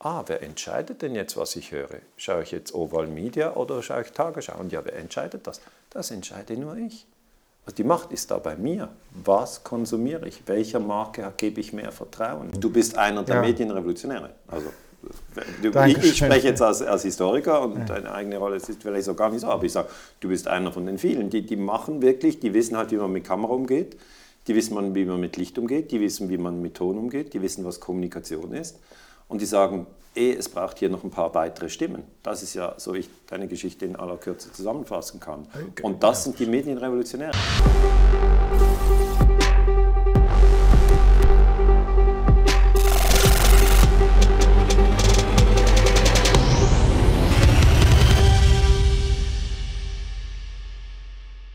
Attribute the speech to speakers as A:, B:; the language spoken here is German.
A: ah, wer entscheidet denn jetzt, was ich höre? Schaue ich jetzt Oval Media oder schaue ich Tagesschau? Und ja, wer entscheidet das? Das entscheide nur ich. Also die Macht ist da bei mir. Was konsumiere ich? Welcher Marke gebe ich mehr Vertrauen? Du bist einer der ja. Medienrevolutionäre. Also Du, ich, ich, spreche jetzt als, als Historiker und ja. deine eigene Rolle ist vielleicht so gar nicht so, aber ich sage, du bist einer von den vielen. Die, die machen wirklich, die wissen halt, wie man mit Kamera umgeht, die wissen, wie man mit Licht umgeht, die wissen, wie man mit Ton umgeht, die wissen, was Kommunikation ist. Und die sagen, eh, es braucht hier noch ein paar weitere Stimmen. Das ist ja, so ich deine Geschichte in aller Kürze zusammenfassen kann. Und das sind die Medienrevolutionäre.